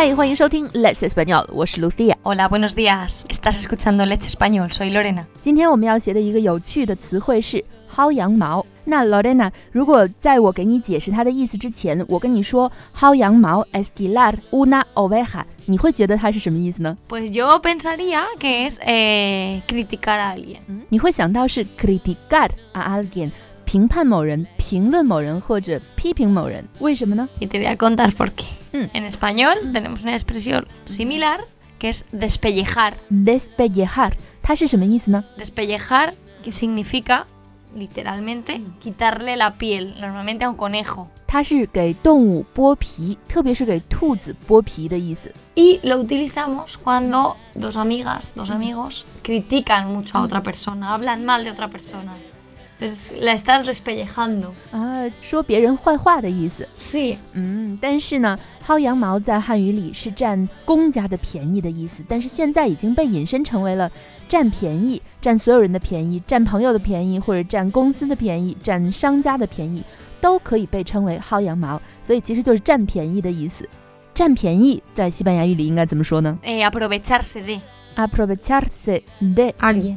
Hey, 欢迎收听 Let's Español，我是 Lucia。Hola, buenos días. Estás escuchando Let's Español. Soy Lorena. 今天我们要学的一个有趣的词汇是薅羊毛。那 Lorena，如果在我给你解释它的意思之前，我跟你说薅羊毛 estilar una oveja，你会觉得它是什么意思呢？Pues yo pensaría que es criticar a alguien。你会想到是 criticar a alguien。y te voy a contar por qué. Hmm. En español tenemos una expresión similar que es despellejar. Despellejar. 它是什么意思呢？Despellejar que significa literalmente hmm. quitarle la piel, normalmente a un conejo. Y lo utilizamos cuando dos amigas, dos amigos critican mucho a otra persona, hablan mal de otra persona. 啊，说别人坏话的意思。是。嗯，但是呢，薅羊毛在汉语里是占公家的便宜的意思，但是现在已经被引申成为了占便宜、占所有人的便宜、占朋友的便宜或者占公司的便宜、占商家的便宜，都可以被称为薅羊毛，所以其实就是占便宜的意思。占便宜在西班牙语里应该怎么说呢？Aprovecharse de. Aprovecharse de alguien.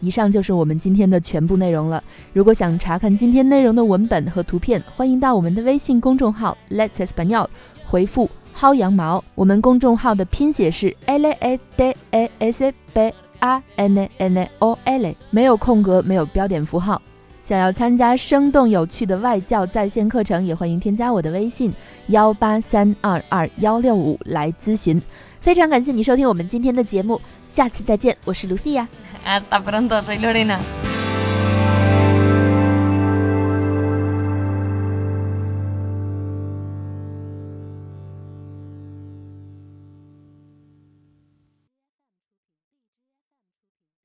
以上就是我们今天的全部内容了。如果想查看今天内容的文本和图片，欢迎到我们的微信公众号 Let's Español 回复“薅羊毛”。我们公众号的拼写是 l a s p a n o l，没有空格，没有标点符号。想要参加生动有趣的外教在线课程，也欢迎添加我的微信幺八三二二幺六五来咨询。非常感谢你收听我们今天的节目，下次再见，我是 Lucia。Hasta pronto, soy Lorena.